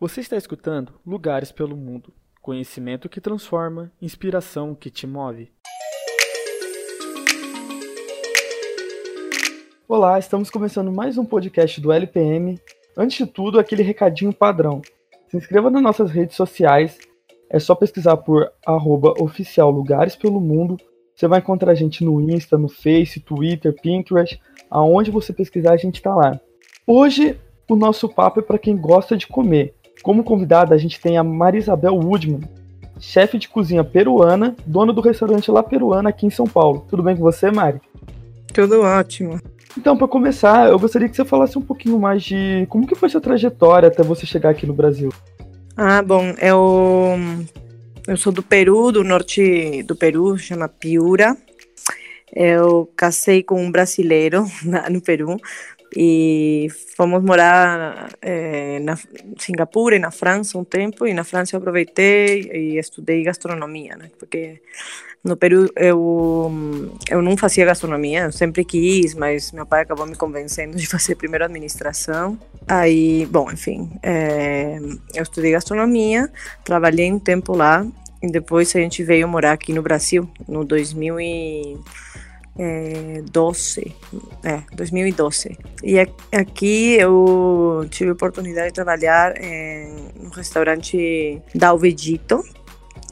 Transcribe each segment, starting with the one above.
Você está escutando Lugares pelo Mundo. Conhecimento que transforma, inspiração que te move. Olá, estamos começando mais um podcast do LPM. Antes de tudo, aquele recadinho padrão. Se inscreva nas nossas redes sociais. É só pesquisar por arroba oficial Lugares pelo Mundo. Você vai encontrar a gente no Insta, no Face, Twitter, Pinterest. Aonde você pesquisar, a gente está lá. Hoje, o nosso papo é para quem gosta de comer. Como convidada, a gente tem a Marisabel Woodman, chefe de cozinha peruana, dona do restaurante La Peruana aqui em São Paulo. Tudo bem com você, Mari? Tudo ótimo. Então, para começar, eu gostaria que você falasse um pouquinho mais de como que foi sua trajetória até você chegar aqui no Brasil. Ah, bom, eu eu sou do Peru, do norte do Peru, chama Piura. Eu casei com um brasileiro no Peru, e fomos morar é, na Singapura e na França um tempo e na França eu aproveitei e estudei gastronomia, né? Porque no Peru eu eu não fazia gastronomia, eu sempre quis, mas meu pai acabou me convencendo de fazer primeiro administração. Aí, bom, enfim, é, eu estudei gastronomia, trabalhei um tempo lá e depois a gente veio morar aqui no Brasil no 2000 e é, 12, é, 2012. E aqui eu tive a oportunidade de trabalhar em, no restaurante Dalvedito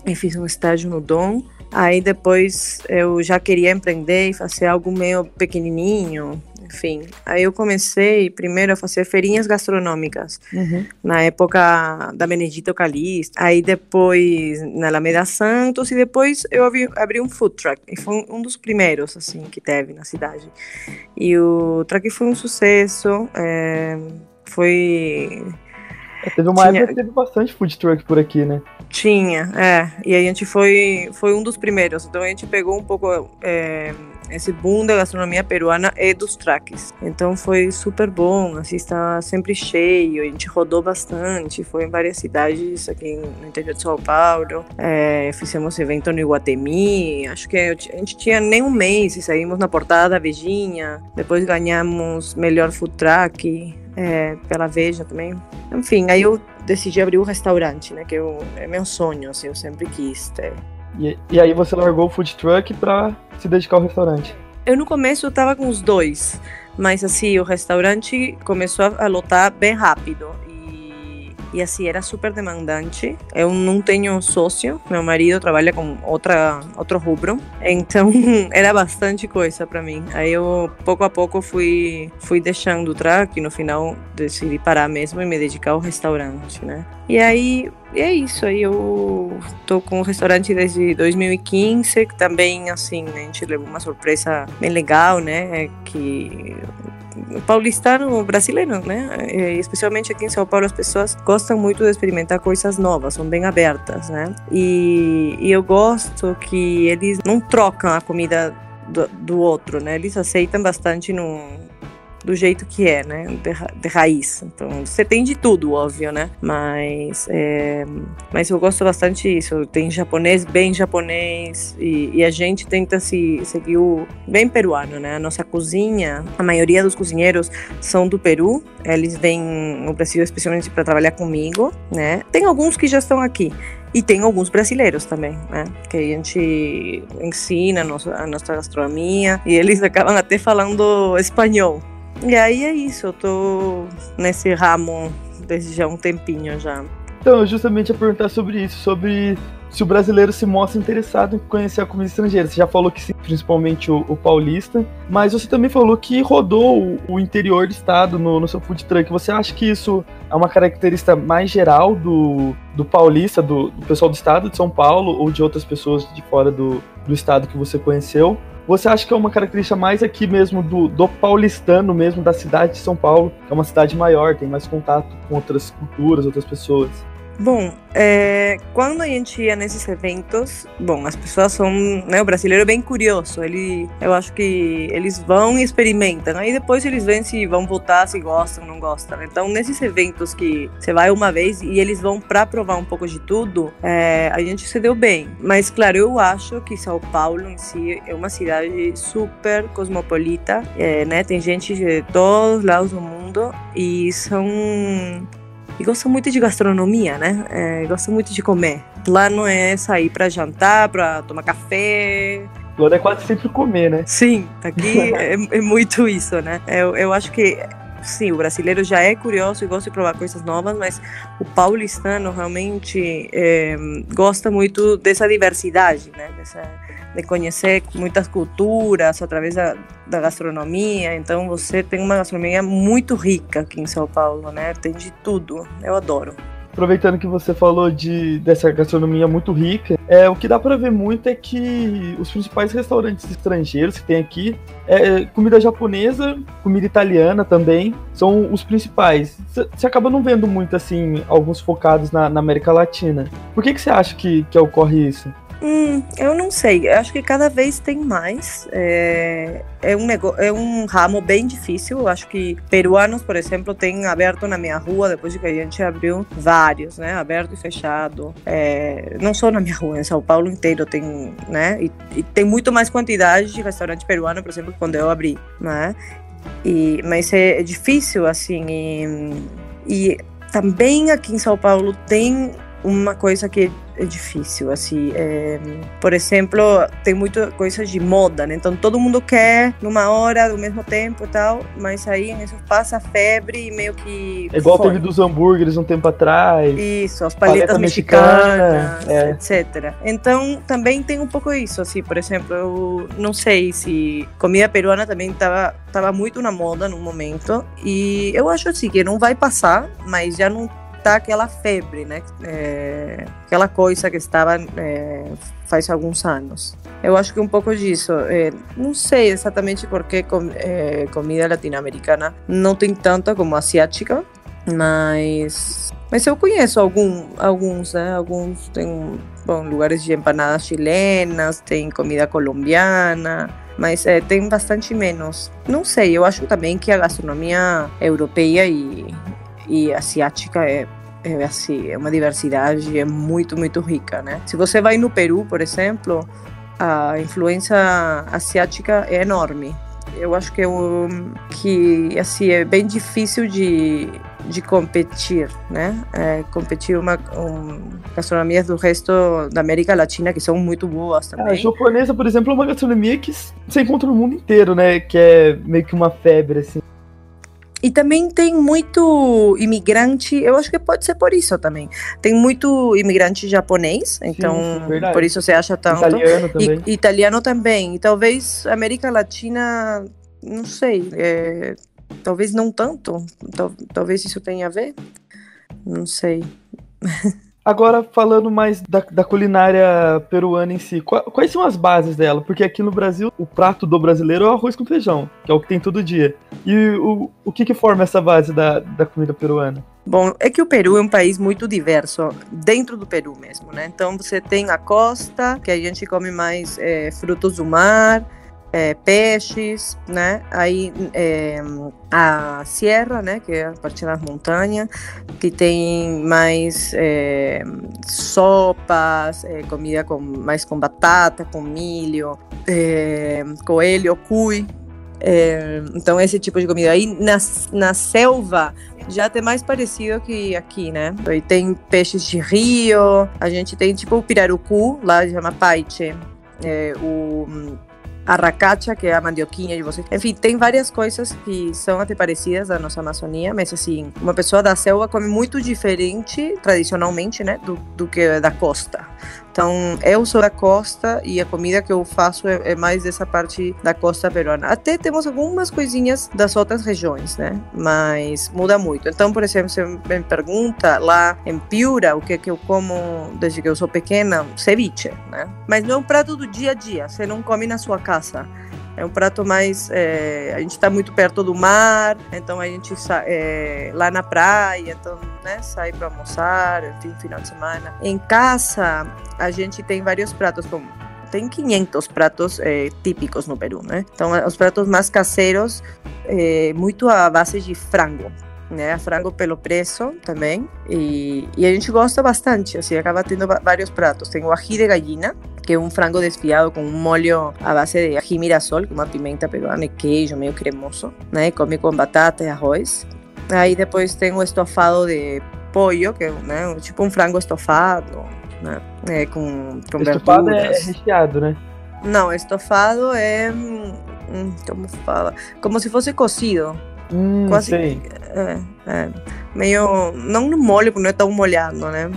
e fiz um estágio no Dom. Aí depois eu já queria empreender e fazer algo meio pequenininho, enfim. Aí eu comecei primeiro a fazer feirinhas gastronômicas, uhum. na época da Benedito Calixto. Aí depois na Alameda Santos e depois eu abri, abri, um food truck. E foi um dos primeiros, assim, que teve na cidade. E o truck foi um sucesso. É, foi... Teve uma Tinha... época que teve bastante food truck por aqui, né? Tinha, é. E a gente foi, foi um dos primeiros. Então a gente pegou um pouco... É, esse boom da gastronomia peruana e dos traques. Então foi super bom, assim, está sempre cheio, a gente rodou bastante, foi em várias cidades aqui no interior de São Paulo, é, fizemos evento no Iguatemi, acho que a gente tinha nem um mês e saímos na portada da Vejinha, depois ganhamos melhor food truck, é, pela Veja também. Enfim, aí eu decidi abrir um restaurante, né, que eu, é meu sonho, assim, eu sempre quis ter. E, e aí você largou o food truck para se dedicar ao restaurante? Eu no começo eu tava com os dois, mas assim, o restaurante começou a lotar bem rápido. E, assim, era super demandante. Eu não tenho sócio, meu marido trabalha com outra, outro rubro, então era bastante coisa para mim. Aí eu, pouco a pouco, fui, fui deixando o track e no final decidi parar mesmo e me dedicar ao restaurante, né? E aí e é isso, aí eu tô com o restaurante desde 2015, que também, assim, a gente levou uma surpresa bem legal, né? Que paulistano brasileiro, né? Especialmente aqui em São Paulo, as pessoas gostam muito de experimentar coisas novas, são bem abertas, né? E, e eu gosto que eles não trocam a comida do, do outro, né? Eles aceitam bastante no do jeito que é, né? De, de, raiz. Então, você tem de tudo, óbvio, né? Mas, é, mas eu gosto bastante disso. Tem japonês bem japonês e, e, a gente tenta se seguir o bem peruano, né? A nossa cozinha, a maioria dos cozinheiros são do Peru. Eles vêm no Brasil especialmente para trabalhar comigo, né? Tem alguns que já estão aqui. E tem alguns brasileiros também, né? Que a gente ensina a nossa, a nossa gastronomia e eles acabam até falando espanhol, e aí é isso, eu tô nesse ramo desde já um tempinho já. Então, eu justamente ia perguntar sobre isso, sobre se o brasileiro se mostra interessado em conhecer a comida estrangeira. Você já falou que sim, principalmente o, o paulista, mas você também falou que rodou o, o interior do estado no, no, seu food truck. Você acha que isso é uma característica mais geral do, do paulista, do, do pessoal do estado de São Paulo ou de outras pessoas de fora do, do estado que você conheceu? Você acha que é uma característica mais aqui mesmo do, do paulistano mesmo, da cidade de São Paulo, que é uma cidade maior, tem mais contato com outras culturas, outras pessoas? Bom, é, quando a gente ia nesses eventos, bom, as pessoas são, né, o brasileiro é bem curioso, ele, eu acho que eles vão e experimentam, aí depois eles veem se vão voltar, se gostam, não gostam. Então, nesses eventos que você vai uma vez e eles vão para provar um pouco de tudo, é, a gente se deu bem. Mas, claro, eu acho que São Paulo em si é uma cidade super cosmopolita, é, né, tem gente de todos os lados do mundo e são e gosta muito de gastronomia, né? É, gosta muito de comer. Lá não é sair para jantar, para tomar café. Lá é quase sempre comer, né? Sim, aqui é, é, muito isso, né? Eu, eu acho que sim, o brasileiro já é curioso e gosta de provar coisas novas, mas o paulistano realmente é, gosta muito dessa diversidade, né? Dessa, de conhecer muitas culturas através da, da gastronomia. Então você tem uma gastronomia muito rica aqui em São Paulo, né? Tem de tudo. Eu adoro aproveitando que você falou de dessa gastronomia muito rica, é, o que dá para ver muito é que os principais restaurantes estrangeiros que tem aqui, é, comida japonesa, comida italiana também, são os principais. Você acaba não vendo muito assim alguns focados na, na América Latina. Por que que você acha que, que ocorre isso? Hum, eu não sei. Eu acho que cada vez tem mais. É, é, um negócio, é um ramo bem difícil. Eu acho que peruanos, por exemplo, têm aberto na minha rua, depois que a gente abriu vários, né? Aberto e fechado. É, não só na minha rua, em São Paulo inteiro tem, né? E, e tem muito mais quantidade de restaurante peruano, por exemplo, quando eu abri, né? E, mas é, é difícil, assim. E, e também aqui em São Paulo tem uma coisa que é difícil, assim, é, por exemplo, tem muita coisa de moda, né? Então todo mundo quer numa hora, do mesmo tempo e tal, mas aí isso passa a febre e meio que... É igual foi. teve dos hambúrgueres um tempo atrás. Isso, as paletas paleta mexicanas, mexicana, é. etc. Então também tem um pouco isso, assim, por exemplo, eu não sei se comida peruana também estava tava muito na moda no momento e eu acho assim que não vai passar, mas já não tá aquela febre, né? É, aquela coisa que estava é, faz alguns anos. Eu acho que um pouco disso. É, não sei exatamente porque com, é, comida latino-americana não tem tanta como asiática, mas mas eu conheço algum, alguns, né? Alguns tem bom, lugares de empanadas chilenas, tem comida colombiana, mas é, tem bastante menos. Não sei, eu acho também que a gastronomia europeia e, e asiática é, é assim, é uma diversidade é muito, muito rica, né? Se você vai no Peru, por exemplo, a influência asiática é enorme. Eu acho que, eu, que assim, é bem difícil de, de competir, né? É, competir uma um, gastronomias do resto da América Latina que são muito boas também. a japonesa, por exemplo, é uma gastronomia que você encontra no mundo inteiro, né? Que é meio que uma febre, assim. E também tem muito imigrante, eu acho que pode ser por isso também. Tem muito imigrante japonês, então Sim, por isso você acha tanto. Italiano também. E, italiano também. E talvez América Latina, não sei, é, talvez não tanto. Tal, talvez isso tenha a ver. Não sei. Agora, falando mais da, da, culinária peruana em si, quais são as bases dela? Porque aqui no Brasil, o prato do brasileiro é o arroz com feijão, que é o que tem todo dia. E o, o que, que forma essa base da, da comida peruana? Bom, é que o Peru é um país muito diverso, dentro do Peru mesmo, né? Então você tem a costa, que a gente come mais é, frutos do mar, é, peixes, né? Aí é, a sierra, né? Que é a parte das montanhas, que tem mais é, sopas, é, comida com mais com batata, com milho, é, coelho, cui. É, então esse tipo de comida aí na, na selva já tem mais parecido que aqui, né? Aí tem peixes de rio, a gente tem tipo o pirarucu, lá chama paiche, o a racacha, que é a mandioquinha de vocês. Enfim, tem várias coisas que são até parecidas da nossa Amazônia, mas assim, uma pessoa da selva come muito diferente, tradicionalmente, né, do, do que da costa. Então, eu sou da costa e a comida que eu faço é, é, mais dessa parte da costa peruana. Até temos algumas coisinhas das outras regiões, né? Mas muda muito. Então, por exemplo, você me pergunta lá em Piura o que, é que eu como desde que eu sou pequena, ceviche, né? Mas não é um prato do dia a dia, você não come na sua casa. É um prato mais. É, a gente está muito perto do mar, então a gente é, lá na praia, então né, sai para almoçar, enfim, final de semana. Em casa, a gente tem vários pratos tem 500 pratos é, típicos no Peru, né? Então, os pratos mais caseiros, é, muito à base de frango, né? Frango pelo preço também. E, e, a gente gosta bastante, assim, acaba tendo vários pratos. Tem o ají de gallina, que é um frango desfiado com um molho à base de ají mirassol, que é uma pimenta peruana e queijo meio cremoso, né? Come com batata e arroz. Aí depois tem o estofado de pollo, que é né, tipo um frango estofado, né? É, com, com Estofado verduras. é recheado, né? Não, estofado é. Como fala? Como se fosse cozido. Hum, Quase- sei. É, é. Meio. Não no molho, porque não é tão molhado, né?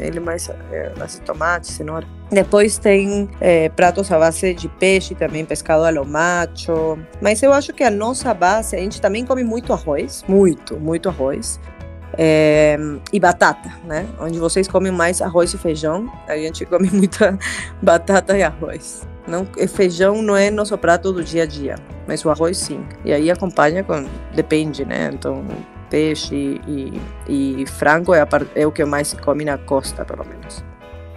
Ele mais é, de tomate, cenoura. Depois tem é, pratos à base de peixe, também pescado ao macho. Mas eu acho que a nossa base, a gente também come muito arroz. Muito, muito arroz. É, e batata, né? Onde vocês comem mais arroz e feijão, a gente come muita batata e arroz. Não, feijão não é nosso prato do dia a dia, mas o arroz sim. E aí acompanha com. Depende, né? Então, peixe e, e frango é, a é o que mais se come na costa, pelo menos.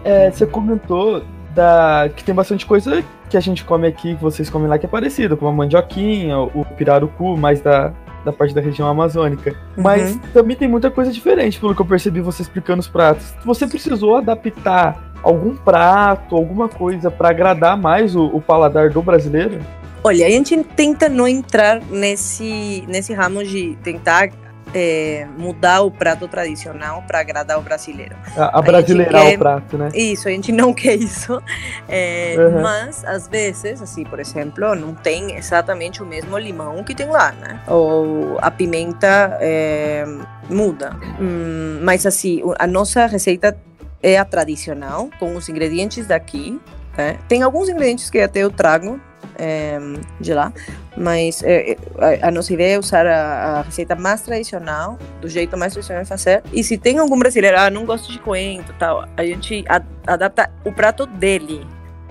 É, você comentou da, que tem bastante coisa que a gente come aqui, que vocês comem lá, que é parecido, como a mandioquinha, o pirarucu, mais da, da parte da região amazônica. Mas Uhum. também tem muita coisa diferente, pelo que eu percebi você explicando os pratos. Você precisou adaptar algum prato, alguma coisa pra agradar mais o, o paladar do brasileiro? Olha, a gente tenta não entrar nesse, nesse ramo de tentar é, mudar o prato tradicional para agradar o brasileiro. A, a brasileirar quer- o prato, né? Isso, a gente não quer isso. É, Uhum. Mas, às vezes, assim, por exemplo, não tem exatamente o mesmo limão que tem lá, né? Ou a pimenta é, muda. Hum, mas, assim, a nossa receita é a tradicional, com os ingredientes daqui. né? Tem alguns ingredientes que até eu trago é, de lá, mas é, a, a nossa ideia é usar a, a receita mais tradicional, do jeito mais tradicional de fazer. E se tem algum brasileiro, ah, não gosto de coentro tal, a gente a- adapta o prato dele.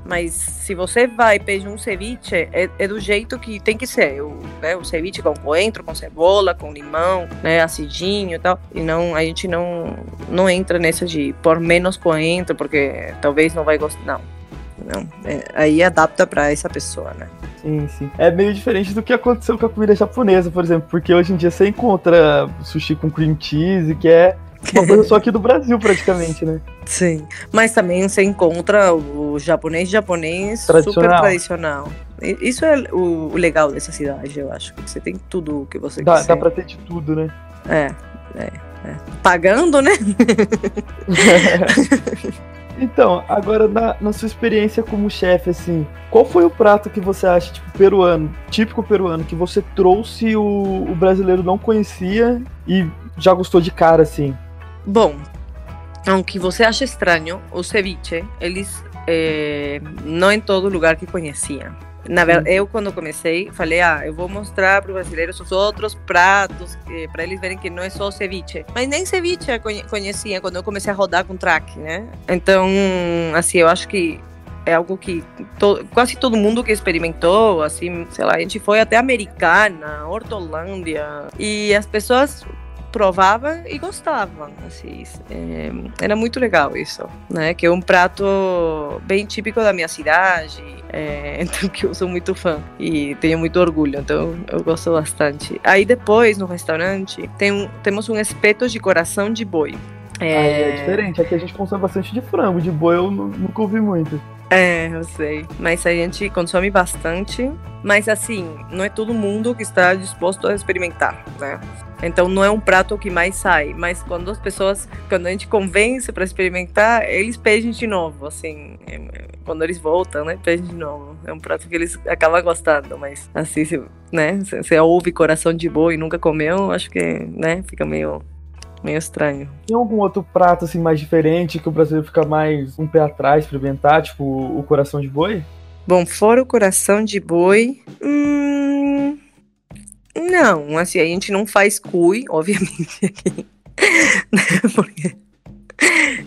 Mas se você vai pede um ceviche, é, é do jeito que tem que ser. O, né, o ceviche com coentro, com cebola, com limão, né, acidinho e tal. E não, a gente não, não entra nessa de pôr menos coentro, porque talvez não vai gostar. Não. Não, é, aí adapta para essa pessoa, né? Sim, sim. É meio diferente do que aconteceu com a comida japonesa, por exemplo, porque hoje em dia você encontra sushi com cream cheese, que é uma coisa só aqui do Brasil, praticamente, né? Sim. Mas também você encontra o japonês japonês super Tradicional. tradicional. E- Isso é o legal dessa cidade, eu acho. Você tem tudo o que você Dá, quiser. dá pra ter de tudo, né? É, é, é. Pagando, né? então, agora na, na sua experiência como chefe, assim, qual foi o prato que você acha, tipo, peruano, típico peruano, que você trouxe o, o brasileiro não conhecia e já gostou de cara, assim? Bom, aunque você ache estranho, o ceviche, eles eh, não em todo lugar que conheciam. Na verdade, eu quando comecei, falei, ah, eu vou mostrar para os brasileiros os outros pratos, para eles verem que não é só ceviche. Mas nem ceviche eu conhe- conhecia quando eu comecei a rodar com track, né? Então, assim, eu acho que é algo que to- quase todo mundo que experimentou, assim, sei lá, a gente foi até Americana, Hortolândia, e as pessoas provavam e gostavam, assim, é, era muito legal isso, né, que é um prato bem típico da minha cidade, é, então que eu sou muito fã e tenho muito orgulho, então eu gosto bastante. Aí depois, no restaurante, tem um, temos um espeto de coração de boi. Ah, é diferente, aqui a gente consome bastante de frango, de boi eu nu- nunca ouvi muito. É, eu sei. Mas a gente consome bastante. Mas assim, não é todo mundo que está disposto a experimentar, né? Então não é um prato que mais sai. Mas quando as pessoas, quando a gente convence para experimentar, eles pedem de novo, assim. é, Quando eles voltam, né? Pedem de novo. É um prato que eles acabam gostando. Mas assim, se, né? se Você ouve coração de boi e nunca comeu, acho que, né? Fica meio, meio estranho. Tem algum outro prato, assim, mais diferente, que o brasileiro fica mais um pé atrás pra experimentar, tipo o coração de boi? Bom, fora o coração de boi. Hum, não, assim, a gente não faz cui, obviamente. né, Porque.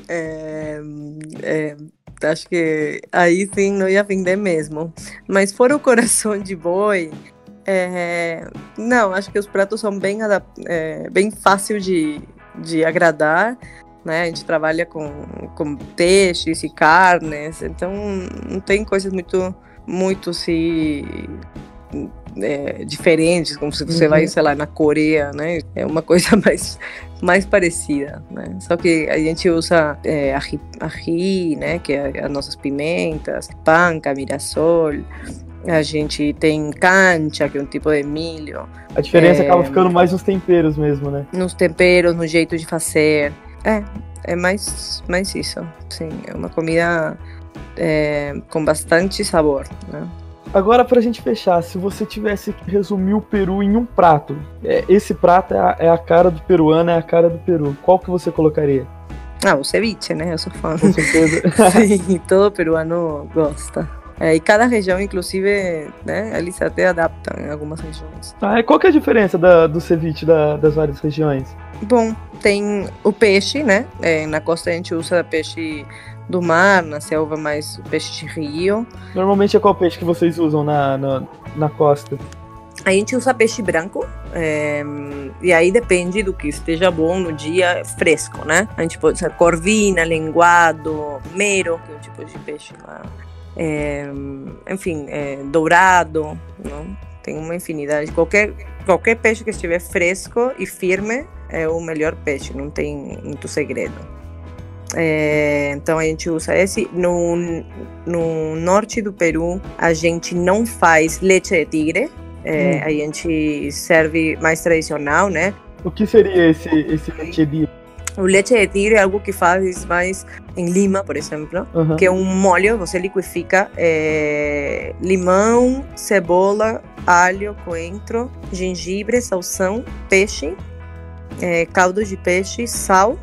é, é, acho que aí sim não ia vender mesmo. Mas fora o coração de boi. é, não, acho que os pratos são bem, é, bem fácil de, de agradar. Né? A gente trabalha com, com peixes e carnes, então não tem coisas muito, muito se é, diferentes, como se você Uhum. vai, sei lá, na Coreia, né? É uma coisa mais, mais parecida, né? Só que a gente usa é, ají, ají, né? Que é as nossas pimentas, panca, mirassol. A gente tem cancha, que é um tipo de milho. A diferença É. acaba ficando mais nos temperos mesmo, né? Nos temperos, no jeito de fazer. É, é mais, mais isso. Sim, é uma comida é, com bastante sabor, né? Agora, pra gente fechar, se você tivesse que resumir o Peru em um prato, é, esse prato é a, é a, cara do peruano, é a cara do Peru, qual que você colocaria? Ah, o ceviche, né? Eu sou fã. Com certeza. Sim, todo peruano gosta. É, e cada região, inclusive, né, eles até adaptam em algumas regiões. Ah, e qual que é a diferença da, do ceviche da, das várias regiões? Bom, tem o peixe, né? É, na costa a gente usa peixe do mar, na selva mais peixe de rio. Normalmente é qual peixe que vocês usam na, na, na costa? A gente usa peixe branco, é, e aí depende do que esteja bom no dia fresco, né? A gente pode usar corvina, linguado, mero, que é um tipo de peixe lá. É, enfim, é, dourado, não? tem uma infinidade. Qualquer, qualquer peixe que estiver fresco e firme é o melhor peixe, não tem muito segredo. É, então a gente usa esse. No, no norte do Peru, a gente não faz leite de tigre. É, hum. A gente serve mais tradicional, né? O que seria esse, esse leite de tigre? O leite de tigre é algo que faz mais em Lima, por exemplo, uhum. que é um molho, você liquifica é, limão, cebola, alho, coentro, gengibre, salsão, peixe, é, caldo de peixe, sal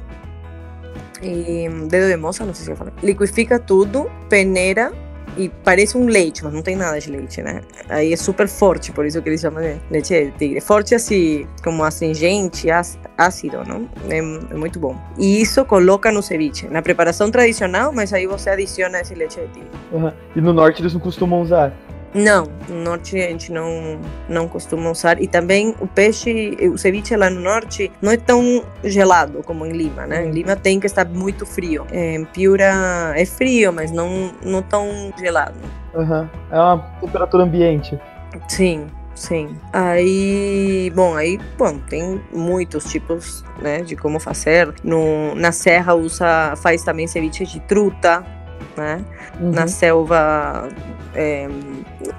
e dedo de moça, não sei se eu falei. Liquifica tudo, peneira e parece um leite, mas não tem nada de leite, né? Aí é super forte, por isso que eles chamam de leite de tigre. Forte assim, como astringente, ácido, não? É, é, muito bom. E isso coloca no ceviche, na preparação tradicional, mas aí você adiciona esse leite de tigre. Uhum. E no norte eles não costumam usar? Não, no norte a gente não, não costuma usar. E também o peixe, o ceviche lá no norte não é tão gelado como em Lima, né? Em Lima tem que estar muito frio. Em Piura é frio, mas não, não tão gelado. Uhum. É uma temperatura ambiente. Sim, Sim. Aí, bom, aí, bom, tem muitos tipos, né, de como fazer. No, na serra usa, faz também ceviche de truta, né? Uhum. Na selva é,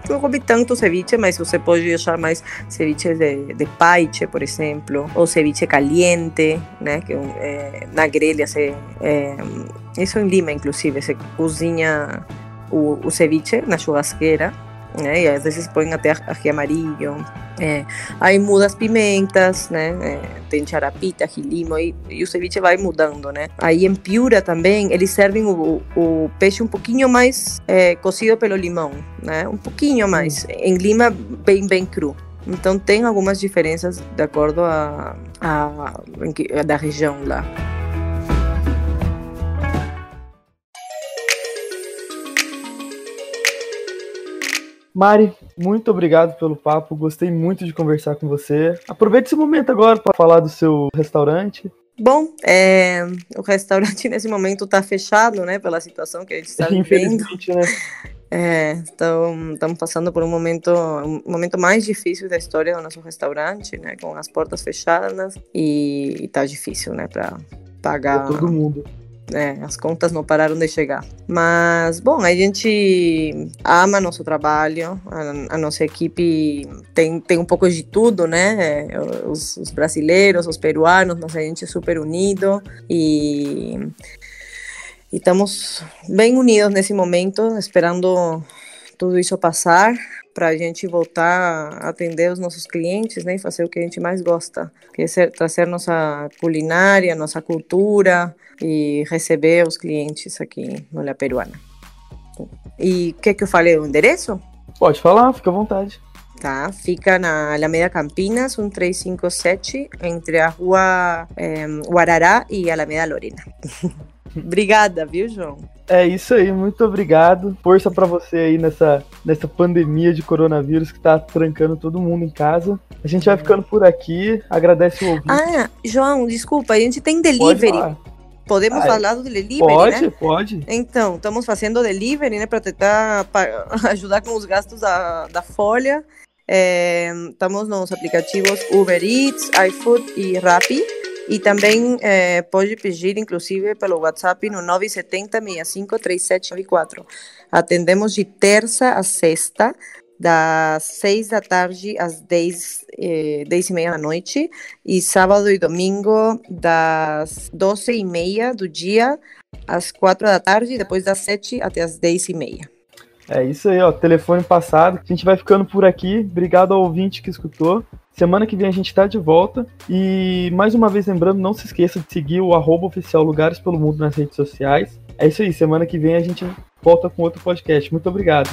não comi tanto ceviche, mas você pode achar mais ceviche de, de paiche, por exemplo, ou ceviche caliente, né? Que é, na grelha se, é, isso em Lima, inclusive, se cozinha o, o ceviche na churrasqueira né? E às vezes põem até aqui amarillo. É. Aí muda as pimentas, né? É, tem charapita, gilimo, e, e, o ceviche vai mudando, né? Aí em Piura também, eles servem o, o peixe um pouquinho mais é, cozido pelo limão, né? Um pouquinho mais. Em Lima, bem, bem cru. Então tem algumas diferenças de acordo a, a, a da região lá. Mari, muito obrigado pelo papo. Gostei muito de conversar com você. Aproveite esse momento agora para falar do seu restaurante. Bom, é, o restaurante nesse momento está fechado, né, pela situação que a gente está vivendo. né? É, então estamos passando por um momento, um momento mais difícil da história do nosso restaurante, né, com as portas fechadas e está difícil, né, para pagar. Pra todo mundo é, as contas não pararam de chegar. Mas, bom, a gente ama nosso trabalho, a, a nossa equipe tem, tem um pouco de tudo, né? Os, os, brasileiros, os peruanos, a gente é super unido e, e estamos bem unidos nesse momento, esperando tudo isso passar para a gente voltar a atender os nossos clientes né, e fazer o que a gente mais gosta, que é ser, trazer nossa culinária, nossa cultura e receber os clientes aqui no La Peruana. E quer que eu fale o endereço? Pode falar, fica à vontade. Tá, fica na Alameda Campinas, 1357, entre a rua é, Guarará e Alameda Lorena. Obrigada, viu, João? É isso aí, muito obrigado. Força para você aí nessa, nessa pandemia de coronavírus que tá trancando todo mundo em casa. A gente vai ficando por aqui. Agradece o ouvinte. Ah, João, desculpa, a gente tem delivery. Podemos ah, falar do delivery, pode, né? Pode, Então, estamos fazendo delivery, né, para tentar ajudar com os gastos da, da folha. É, estamos nos aplicativos Uber Eats, iFood e Rappi. E também é, pode pedir, inclusive, pelo WhatsApp no 970 65 3794. Atendemos de terça a sexta, das 6 da tarde às 10, eh, 10 e meia da noite, e sábado e domingo das 12 e meia do dia às 4 da tarde, depois das 7 até as 10 e meia. É isso aí, ó. Telefone passado. A gente vai ficando por aqui. Obrigado ao ouvinte que escutou. Semana que vem a gente tá de volta. E mais uma vez lembrando, não se esqueça de seguir o arroba oficial Lugares pelo Mundo nas redes sociais. É isso aí, semana que vem a gente volta com outro podcast. Muito obrigado.